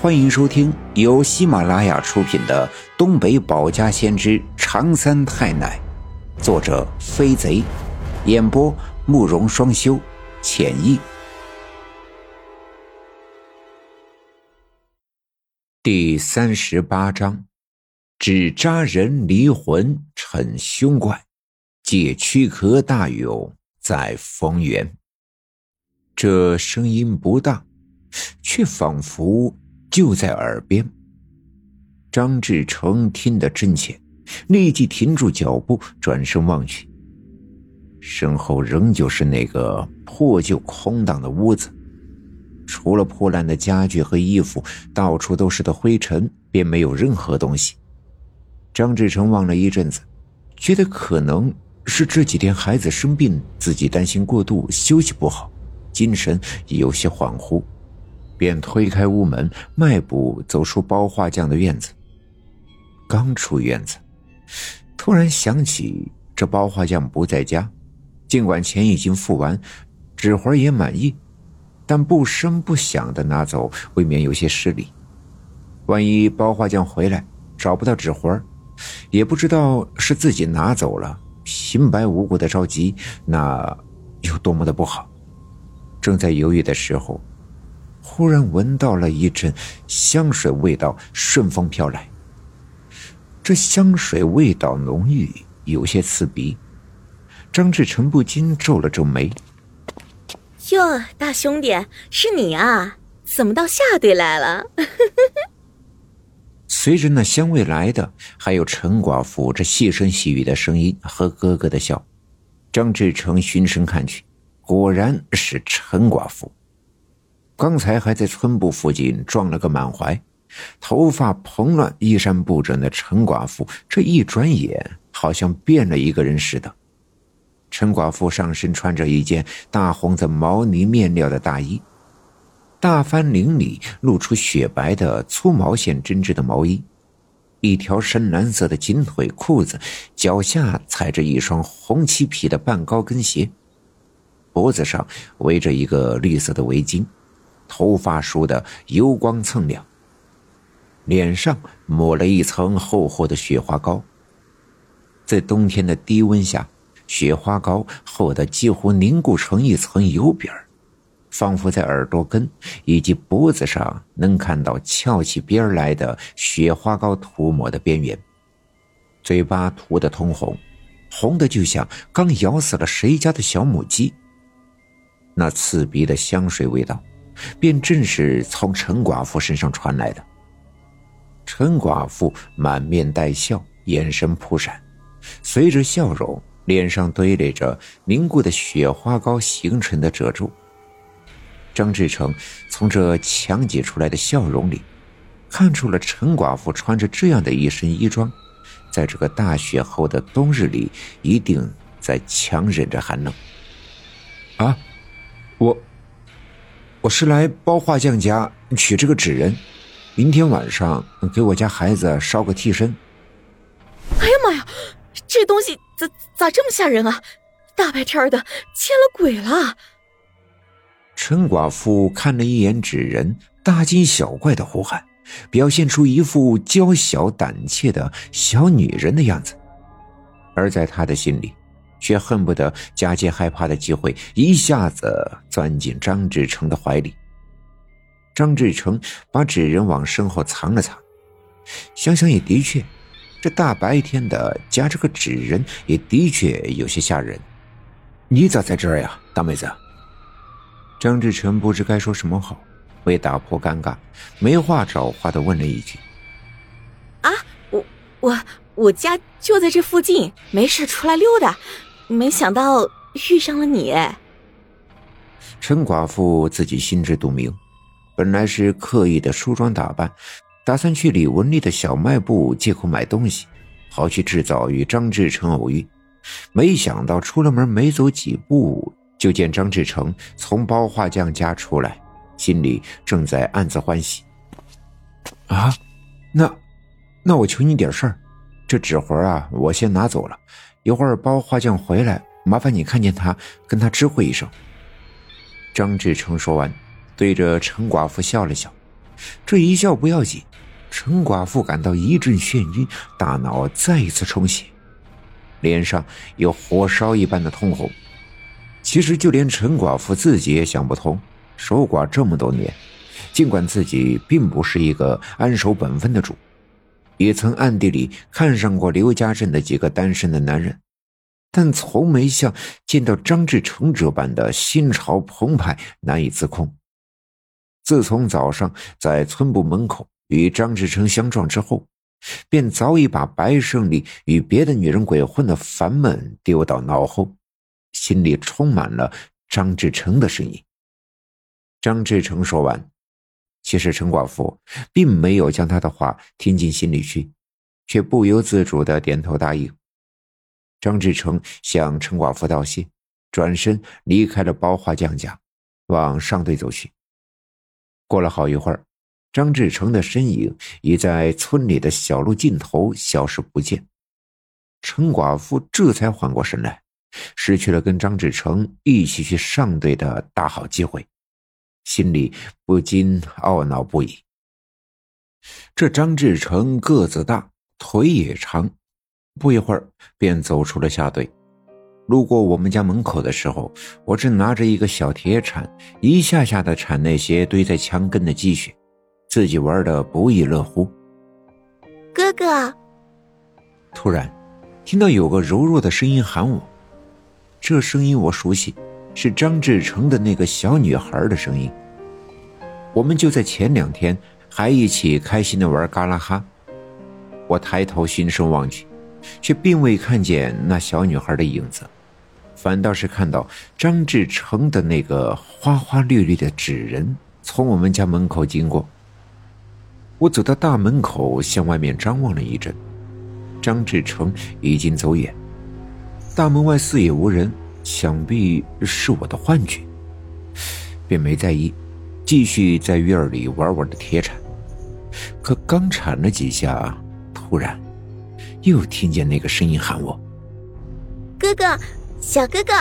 欢迎收听由喜马拉雅出品的《东北保家先知长三太奶》，作者飞贼，演播慕容双修，浅意。第三十八章：只扎人离魂逞凶怪，借躯壳大勇在丰原。这声音不大，却仿佛……就在耳边，张志成听得真切，立即停住脚步，转身望去，身后仍旧是那个破旧空荡的屋子，除了破烂的家具和衣服，到处都是的灰尘，便没有任何东西。张志成望了一阵子，觉得可能是这几天孩子生病，自己担心过度，休息不好，精神有些恍惚。便推开屋门，迈步走出包画匠的院子。刚出院子，突然想起这包画匠不在家，尽管钱已经付完，纸活也满意，但不声不响的拿走，未免有些失礼。万一包画匠回来找不到纸活，也不知道是自己拿走了，平白无故的着急，那有多么的不好。正在犹豫的时候。忽然闻到了一阵香水味道，顺风飘来。这香水味道浓郁，有些刺鼻。张志成不禁皱了皱眉：“哟，大兄弟，是你啊？怎么到下队来了？”随着那香味来的，还有陈寡妇这细声细语的声音和咯咯的笑。张志成循声看去，果然是陈寡妇。刚才还在村部附近撞了个满怀，头发蓬乱、衣衫不整的陈寡妇，这一转眼好像变了一个人似的。陈寡妇上身穿着一件大红的毛呢面料的大衣，大翻领里露出雪白的粗毛线针织的毛衣，一条深蓝色的紧腿裤子，脚下踩着一双红漆皮的半高跟鞋，脖子上围着一个绿色的围巾。头发梳得油光蹭亮，脸上抹了一层厚厚的雪花膏。在冬天的低温下，雪花膏厚得几乎凝固成一层油饼仿佛在耳朵根以及脖子上能看到翘起边来的雪花膏涂抹的边缘。嘴巴涂得通红，红的就像刚咬死了谁家的小母鸡。那刺鼻的香水味道。便正是从陈寡妇身上传来的。陈寡妇满面带笑，眼神扑闪，随着笑容，脸上堆垒着凝固的雪花膏形成的褶皱。张志成从这强挤出来的笑容里，看出了陈寡妇穿着这样的一身衣装，在这个大雪后的冬日里，一定在强忍着寒冷。啊，我。我是来包画匠家取这个纸人，明天晚上给我家孩子烧个替身。哎呀妈呀，这东西咋咋这么吓人啊！大白天的，见了鬼了！陈寡妇看了一眼纸人，大惊小怪的呼喊，表现出一副娇小胆怯的小女人的样子，而在她的心里。却恨不得假借害怕的机会，一下子钻进张志成的怀里。张志成把纸人往身后藏了藏，想想也的确，这大白天的夹着个纸人，也的确有些吓人。你咋在这儿呀，大妹子？张志成不知该说什么好，为打破尴尬，没话找话的问了一句：“啊，我我我家就在这附近，没事出来溜达。”没想到遇上了你，陈寡妇自己心知肚明，本来是刻意的梳妆打扮，打算去李文丽的小卖部借口买东西，好去制造与张志成偶遇。没想到出了门没走几步，就见张志成从包画匠家出来，心里正在暗自欢喜。啊，那，那我求你点事儿，这纸活啊，我先拿走了。一会儿包画匠回来，麻烦你看见他，跟他知会一声。张志成说完，对着陈寡妇笑了笑，这一笑不要紧，陈寡妇感到一阵眩晕，大脑再一次充血，脸上有火烧一般的通红。其实就连陈寡妇自己也想不通，守寡这么多年，尽管自己并不是一个安守本分的主，也曾暗地里看上过刘家镇的几个单身的男人。但从没像见到张志成这般的心潮澎湃、难以自控。自从早上在村部门口与张志成相撞之后，便早已把白胜利与别的女人鬼混的烦闷丢到脑后，心里充满了张志成的身影。张志成说完，其实陈寡妇并没有将他的话听进心里去，却不由自主的点头答应。张志成向陈寡妇道谢，转身离开了包华匠家，往上队走去。过了好一会儿，张志成的身影已在村里的小路尽头消失不见。陈寡妇这才缓过神来，失去了跟张志成一起去上队的大好机会，心里不禁懊恼不已。这张志成个子大，腿也长。不一会儿，便走出了下队。路过我们家门口的时候，我正拿着一个小铁铲，一下下的铲那些堆在墙根的积雪，自己玩的不亦乐乎。哥哥，突然听到有个柔弱的声音喊我，这声音我熟悉，是张志成的那个小女孩的声音。我们就在前两天还一起开心的玩嘎啦哈。我抬头循声望去。却并未看见那小女孩的影子，反倒是看到张志成的那个花花绿绿的纸人从我们家门口经过。我走到大门口，向外面张望了一阵，张志成已经走远，大门外四野无人，想必是我的幻觉，便没在意，继续在院里玩我的铁铲。可刚铲了几下，突然。又听见那个声音喊我：“哥哥，小哥哥。”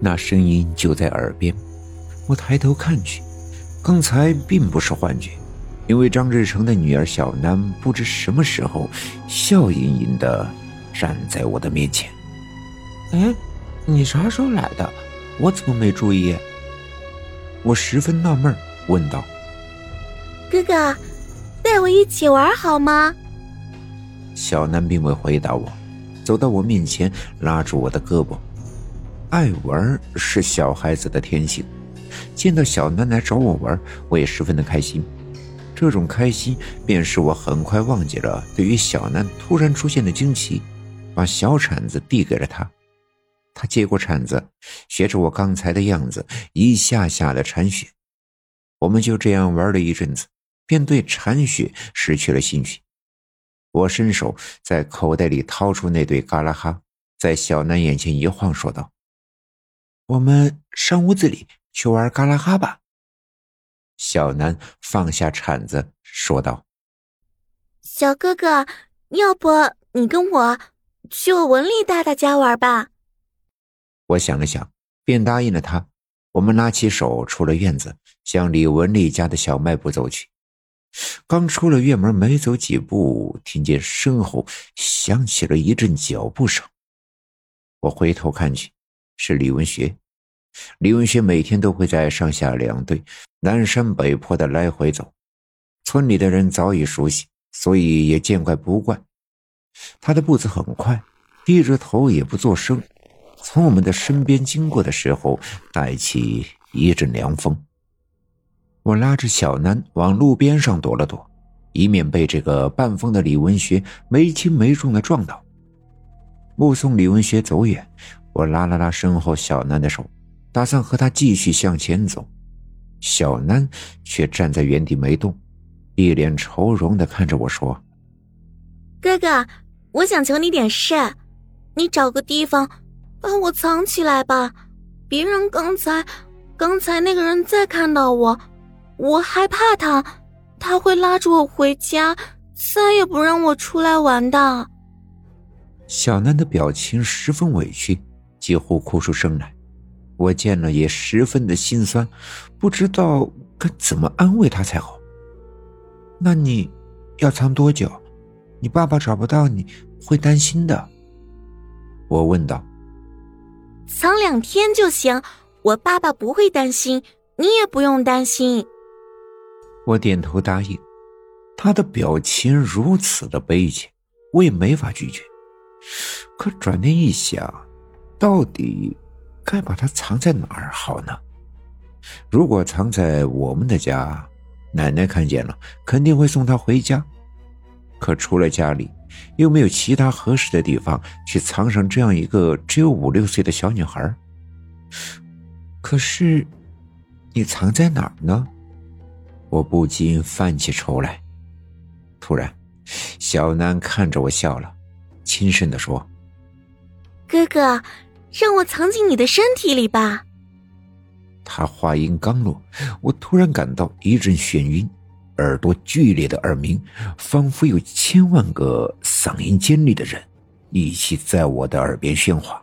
那声音就在耳边。我抬头看去，刚才并不是幻觉，因为张志成的女儿小楠不知什么时候笑盈盈的站在我的面前。哎，你啥时候来的？我怎么没注意？我十分纳闷，问道：“哥哥，带我一起玩好吗？”小南并未回答我，走到我面前，拉住我的胳膊。爱玩是小孩子的天性，见到小南来找我玩，我也十分的开心。这种开心便是我很快忘记了对于小南突然出现的惊奇，把小铲子递给了他。他接过铲子，学着我刚才的样子，一下下的铲雪。我们就这样玩了一阵子，便对铲雪失去了兴趣。我伸手在口袋里掏出那对嘎啦哈，在小南眼前一晃，说道：“我们上屋子里去玩嘎啦哈吧。”小南放下铲子，说道：“小哥哥，要不你跟我去我文丽大大家玩吧？”我想了想，便答应了他。我们拉起手出了院子，向李文丽家的小卖部走去。刚出了院门，没走几步，听见身后响起了一阵脚步声。我回头看去，是李文学。李文学每天都会在上下两队南山北坡的来回走，村里的人早已熟悉，所以也见怪不怪。他的步子很快，低着头也不作声，从我们的身边经过的时候，带起一阵凉风。我拉着小南往路边上躲了躲，以免被这个半疯的李文学没轻没重的撞到。目送李文学走远，我拉了拉身后小南的手，打算和他继续向前走。小南却站在原地没动，一脸愁容的看着我说：“哥哥，我想求你点事，你找个地方把我藏起来吧，别人刚才，刚才那个人再看到我。”我害怕他，他会拉着我回家，再也不让我出来玩的。小南的表情十分委屈，几乎哭出声来。我见了也十分的心酸，不知道该怎么安慰他才好。那你要藏多久？你爸爸找不到你会担心的。我问道。藏两天就行，我爸爸不会担心，你也不用担心。我点头答应。他的表情如此的悲切，我也没法拒绝。可转念一想，到底该把它藏在哪儿好呢？如果藏在我们的家，奶奶看见了肯定会送他回家。可除了家里，又没有其他合适的地方去藏上这样一个只有五六岁的小女孩。可是，你藏在哪儿呢？我不禁泛起愁来。突然，小南看着我笑了，轻声的说：“哥哥，让我藏进你的身体里吧。”他话音刚落，我突然感到一阵眩晕，耳朵剧烈的耳鸣，仿佛有千万个嗓音尖利的人一起在我的耳边喧哗。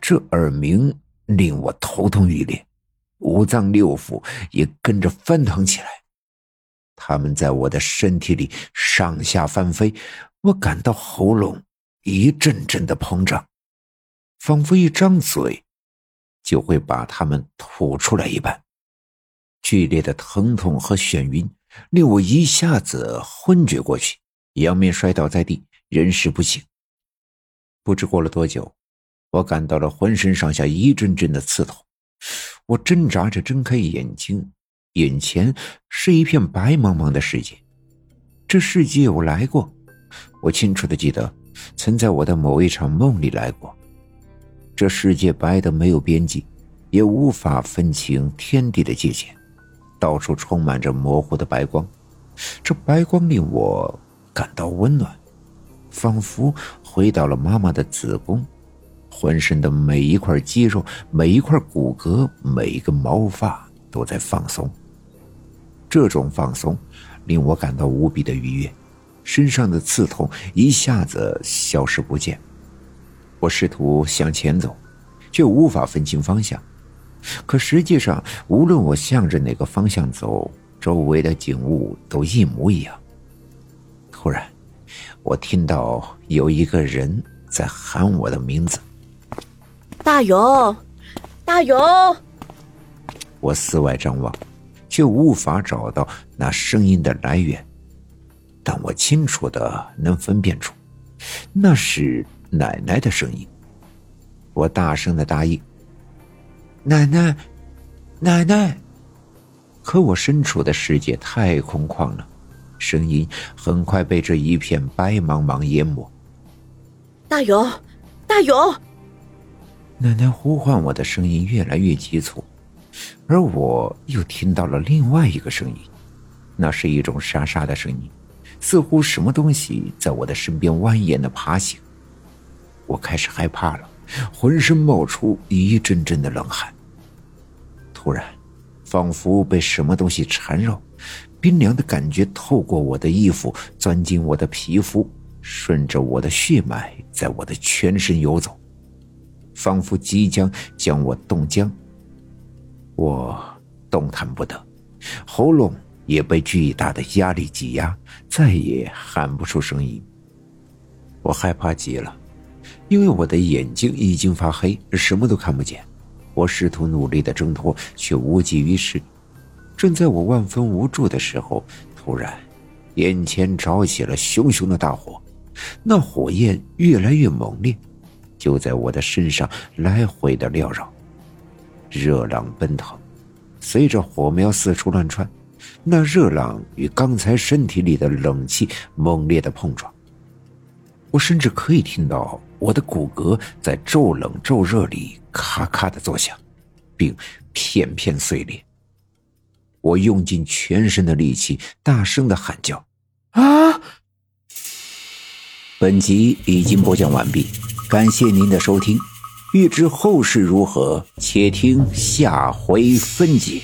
这耳鸣令我头痛欲裂，五脏六腑也跟着翻腾起来。他们在我的身体里上下翻飞，我感到喉咙一阵阵的膨胀，仿佛一张嘴就会把他们吐出来一般。剧烈的疼痛和眩晕令我一下子昏厥过去，仰面摔倒在地，人事不省。不知过了多久，我感到了浑身上下一阵阵的刺痛，我挣扎着睁开眼睛。眼前是一片白茫茫的世界，这世界我来过，我清楚的记得，曾在我的某一场梦里来过。这世界白的没有边际，也无法分清天地的界限，到处充满着模糊的白光，这白光令我感到温暖，仿佛回到了妈妈的子宫，浑身的每一块肌肉、每一块骨骼、每一个毛发都在放松。这种放松令我感到无比的愉悦，身上的刺痛一下子消失不见。我试图向前走，却无法分清方向。可实际上，无论我向着哪个方向走，周围的景物都一模一样。突然，我听到有一个人在喊我的名字：“大勇，大勇！”我四外张望。却无法找到那声音的来源，但我清楚的能分辨出，那是奶奶的声音。我大声的答应：“奶奶，奶奶。”可我身处的世界太空旷了，声音很快被这一片白茫茫淹没。大勇，大勇！奶奶呼唤我的声音越来越急促。而我又听到了另外一个声音，那是一种沙沙的声音，似乎什么东西在我的身边蜿蜒的爬行。我开始害怕了，浑身冒出一阵阵的冷汗。突然，仿佛被什么东西缠绕，冰凉的感觉透过我的衣服钻进我的皮肤，顺着我的血脉在我的全身游走，仿佛即将将我冻僵。我动弹不得，喉咙也被巨大的压力挤压，再也喊不出声音。我害怕极了，因为我的眼睛已经发黑，什么都看不见。我试图努力的挣脱，却无济于事。正在我万分无助的时候，突然，眼前着起了熊熊的大火，那火焰越来越猛烈，就在我的身上来回的缭绕。热浪奔腾，随着火苗四处乱窜，那热浪与刚才身体里的冷气猛烈的碰撞。我甚至可以听到我的骨骼在骤冷骤热里咔咔的作响，并片片碎裂。我用尽全身的力气，大声的喊叫：“啊！”本集已经播讲完毕，感谢您的收听。欲知后事如何，且听下回分解。